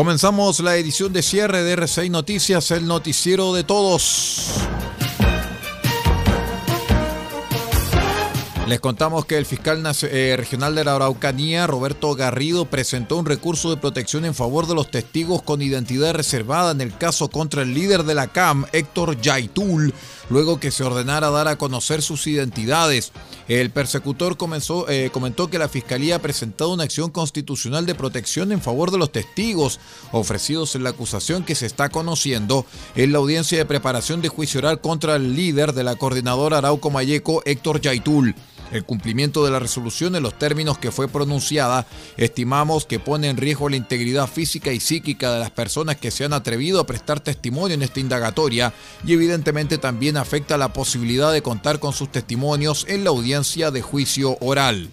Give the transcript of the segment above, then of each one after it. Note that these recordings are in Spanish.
Comenzamos la edición de cierre de R6 Noticias, el noticiero de todos. Les contamos que el fiscal eh, regional de la Araucanía, Roberto Garrido, presentó un recurso de protección en favor de los testigos con identidad reservada en el caso contra el líder de la CAM, Héctor Yaitul, luego que se ordenara dar a conocer sus identidades. El persecutor comenzó, eh, comentó que la Fiscalía ha presentado una acción constitucional de protección en favor de los testigos ofrecidos en la acusación que se está conociendo en la audiencia de preparación de juicio oral contra el líder de la coordinadora Arauco Mayeco, Héctor Yaitul el cumplimiento de la resolución en los términos que fue pronunciada, estimamos que pone en riesgo la integridad física y psíquica de las personas que se han atrevido a prestar testimonio en esta indagatoria y evidentemente también afecta la posibilidad de contar con sus testimonios en la audiencia de juicio oral.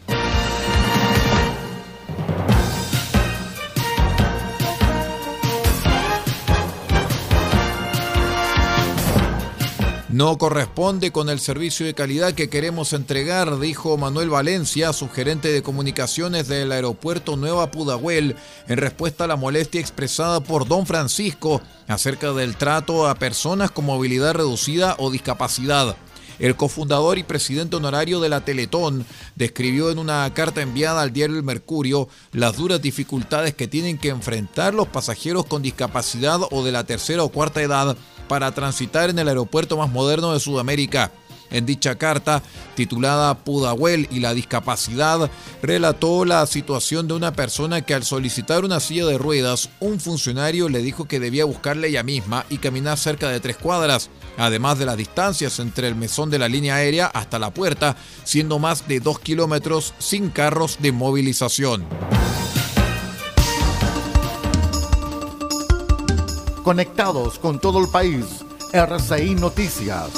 No corresponde con el servicio de calidad que queremos entregar, dijo Manuel Valencia, subgerente de comunicaciones del aeropuerto Nueva Pudahuel, en respuesta a la molestia expresada por don Francisco acerca del trato a personas con movilidad reducida o discapacidad. El cofundador y presidente honorario de la Teletón describió en una carta enviada al diario El Mercurio las duras dificultades que tienen que enfrentar los pasajeros con discapacidad o de la tercera o cuarta edad para transitar en el aeropuerto más moderno de Sudamérica. En dicha carta, titulada Pudahuel y la discapacidad, relató la situación de una persona que al solicitar una silla de ruedas, un funcionario le dijo que debía buscarla ella misma y caminar cerca de tres cuadras, además de las distancias entre el mesón de la línea aérea hasta la puerta, siendo más de dos kilómetros sin carros de movilización. Conectados con todo el país. RCI Noticias.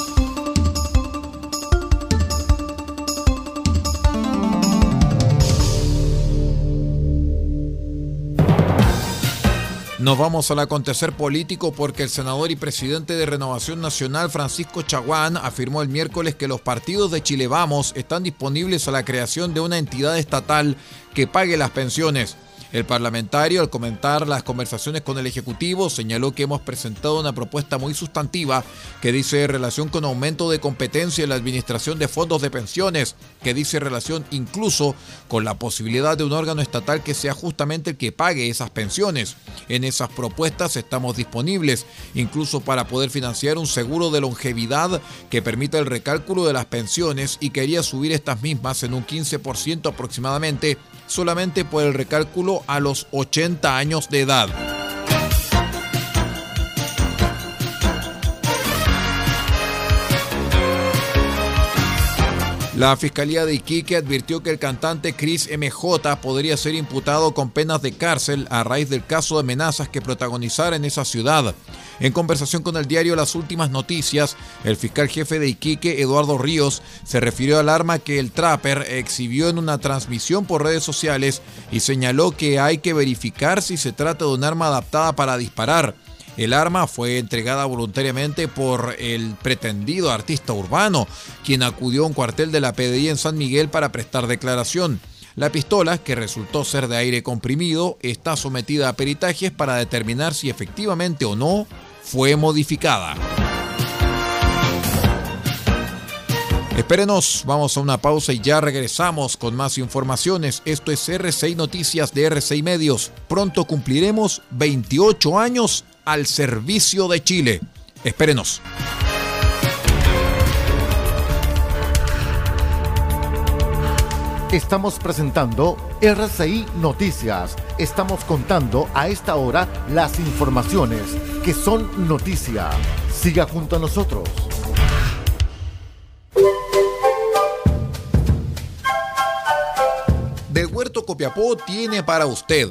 Nos vamos al acontecer político porque el senador y presidente de Renovación Nacional, Francisco Chaguán, afirmó el miércoles que los partidos de Chile Vamos están disponibles a la creación de una entidad estatal que pague las pensiones. El parlamentario, al comentar las conversaciones con el Ejecutivo, señaló que hemos presentado una propuesta muy sustantiva que dice relación con aumento de competencia en la administración de fondos de pensiones, que dice relación incluso con la posibilidad de un órgano estatal que sea justamente el que pague esas pensiones. En esas propuestas estamos disponibles, incluso para poder financiar un seguro de longevidad que permita el recálculo de las pensiones y quería subir estas mismas en un 15% aproximadamente solamente por el recálculo a los 80 años de edad. La Fiscalía de Iquique advirtió que el cantante Chris MJ podría ser imputado con penas de cárcel a raíz del caso de amenazas que protagonizara en esa ciudad. En conversación con el diario Las Últimas Noticias, el fiscal jefe de Iquique, Eduardo Ríos, se refirió al arma que el Trapper exhibió en una transmisión por redes sociales y señaló que hay que verificar si se trata de un arma adaptada para disparar. El arma fue entregada voluntariamente por el pretendido artista urbano, quien acudió a un cuartel de la PDI en San Miguel para prestar declaración. La pistola, que resultó ser de aire comprimido, está sometida a peritajes para determinar si efectivamente o no fue modificada. Espérenos, vamos a una pausa y ya regresamos con más informaciones. Esto es R6 Noticias de R6 Medios. Pronto cumpliremos 28 años al servicio de Chile. Espérenos. Estamos presentando RCI Noticias. Estamos contando a esta hora las informaciones que son noticia. Siga junto a nosotros. Del Huerto Copiapó tiene para usted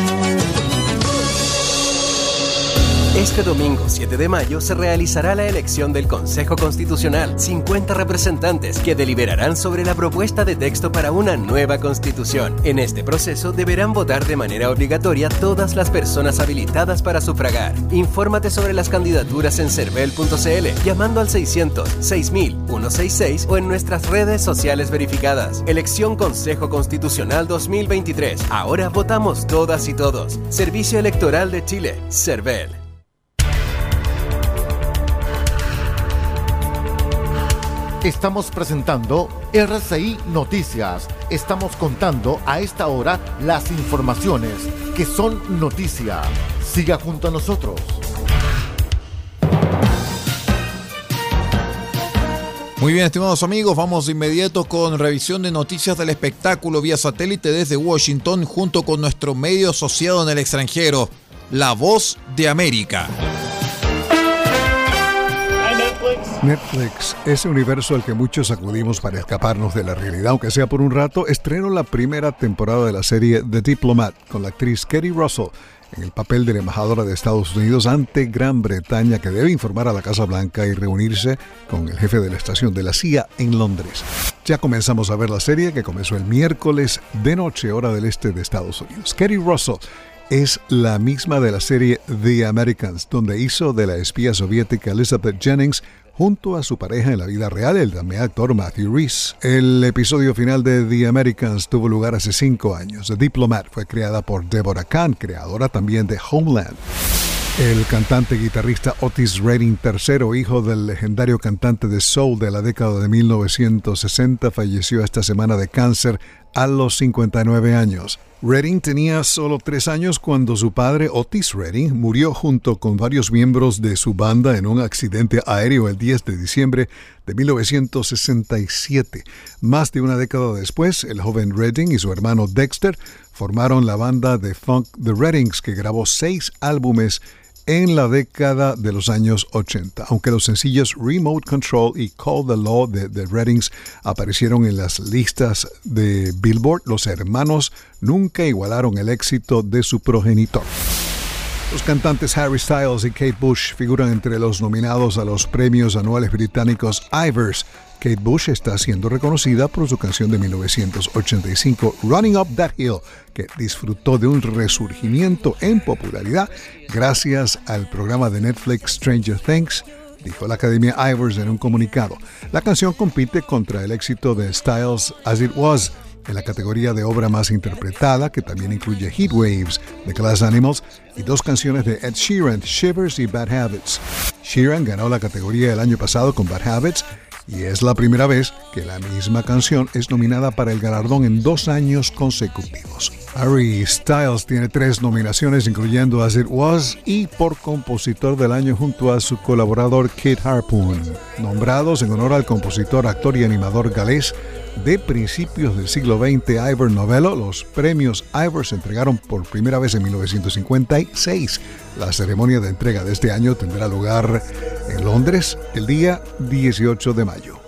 Este domingo 7 de mayo se realizará la elección del Consejo Constitucional, 50 representantes que deliberarán sobre la propuesta de texto para una nueva constitución. En este proceso deberán votar de manera obligatoria todas las personas habilitadas para sufragar. Infórmate sobre las candidaturas en cervel.cl llamando al 600 6000 166 o en nuestras redes sociales verificadas. Elección Consejo Constitucional 2023. Ahora votamos todas y todos. Servicio Electoral de Chile, CERVEL. Estamos presentando RCI Noticias. Estamos contando a esta hora las informaciones que son noticia. Siga junto a nosotros. Muy bien, estimados amigos, vamos de inmediato con revisión de noticias del espectáculo vía satélite desde Washington junto con nuestro medio asociado en el extranjero, La Voz de América. Netflix, ese universo al que muchos acudimos para escaparnos de la realidad, aunque sea por un rato, estrenó la primera temporada de la serie The Diplomat con la actriz Katie Russell en el papel de la embajadora de Estados Unidos ante Gran Bretaña que debe informar a la Casa Blanca y reunirse con el jefe de la estación de la CIA en Londres. Ya comenzamos a ver la serie que comenzó el miércoles de noche hora del este de Estados Unidos. Katie Russell es la misma de la serie The Americans, donde hizo de la espía soviética Elizabeth Jennings junto a su pareja en la vida real, el también actor Matthew Reese. El episodio final de The Americans tuvo lugar hace cinco años. The Diplomat fue creada por Deborah Kahn, creadora también de Homeland. El cantante guitarrista Otis Redding III, hijo del legendario cantante de soul de la década de 1960, falleció esta semana de cáncer a los 59 años. Redding tenía solo tres años cuando su padre Otis Redding murió junto con varios miembros de su banda en un accidente aéreo el 10 de diciembre de 1967. Más de una década después, el joven Redding y su hermano Dexter formaron la banda de funk The Reddings que grabó seis álbumes en la década de los años 80. Aunque los sencillos Remote Control y Call the Law de The Reddings aparecieron en las listas de Billboard, los hermanos nunca igualaron el éxito de su progenitor. Los cantantes Harry Styles y Kate Bush figuran entre los nominados a los premios anuales británicos Ivers Kate Bush está siendo reconocida por su canción de 1985 Running Up That Hill, que disfrutó de un resurgimiento en popularidad gracias al programa de Netflix Stranger Things dijo la Academia Ivers en un comunicado. La canción compite contra el éxito de Styles As It Was en la categoría de obra más interpretada, que también incluye Heat Waves de Glass Animals y dos canciones de Ed Sheeran, Shivers y Bad Habits. Sheeran ganó la categoría el año pasado con Bad Habits y es la primera vez que la misma canción es nominada para el galardón en dos años consecutivos. Harry Styles tiene tres nominaciones, incluyendo As It Was y por compositor del año junto a su colaborador Kit Harpoon, nombrados en honor al compositor, actor y animador galés de principios del siglo XX, Ivor Novello. Los premios Ivor se entregaron por primera vez en 1956. La ceremonia de entrega de este año tendrá lugar en Londres el día 18 de mayo.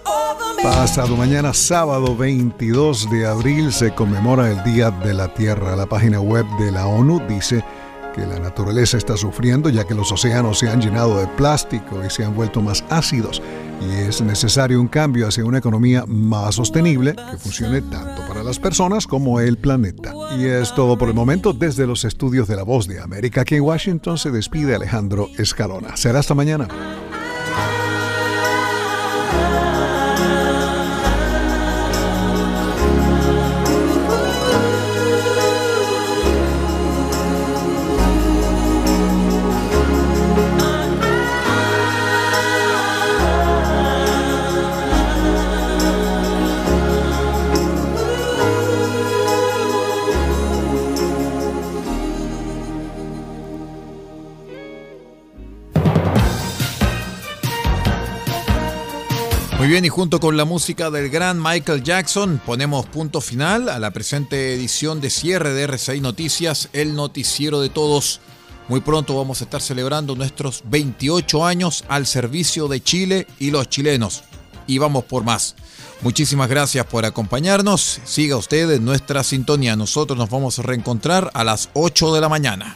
Pasado mañana, sábado 22 de abril, se conmemora el Día de la Tierra. La página web de la ONU dice la naturaleza está sufriendo ya que los océanos se han llenado de plástico y se han vuelto más ácidos y es necesario un cambio hacia una economía más sostenible que funcione tanto para las personas como el planeta. Y es todo por el momento desde los estudios de La Voz de América. Aquí en Washington se despide Alejandro Escalona. Será hasta mañana. Bien, y junto con la música del gran Michael Jackson, ponemos punto final a la presente edición de cierre de RCI Noticias, el noticiero de todos. Muy pronto vamos a estar celebrando nuestros 28 años al servicio de Chile y los chilenos. Y vamos por más. Muchísimas gracias por acompañarnos. Siga usted en nuestra sintonía. Nosotros nos vamos a reencontrar a las 8 de la mañana.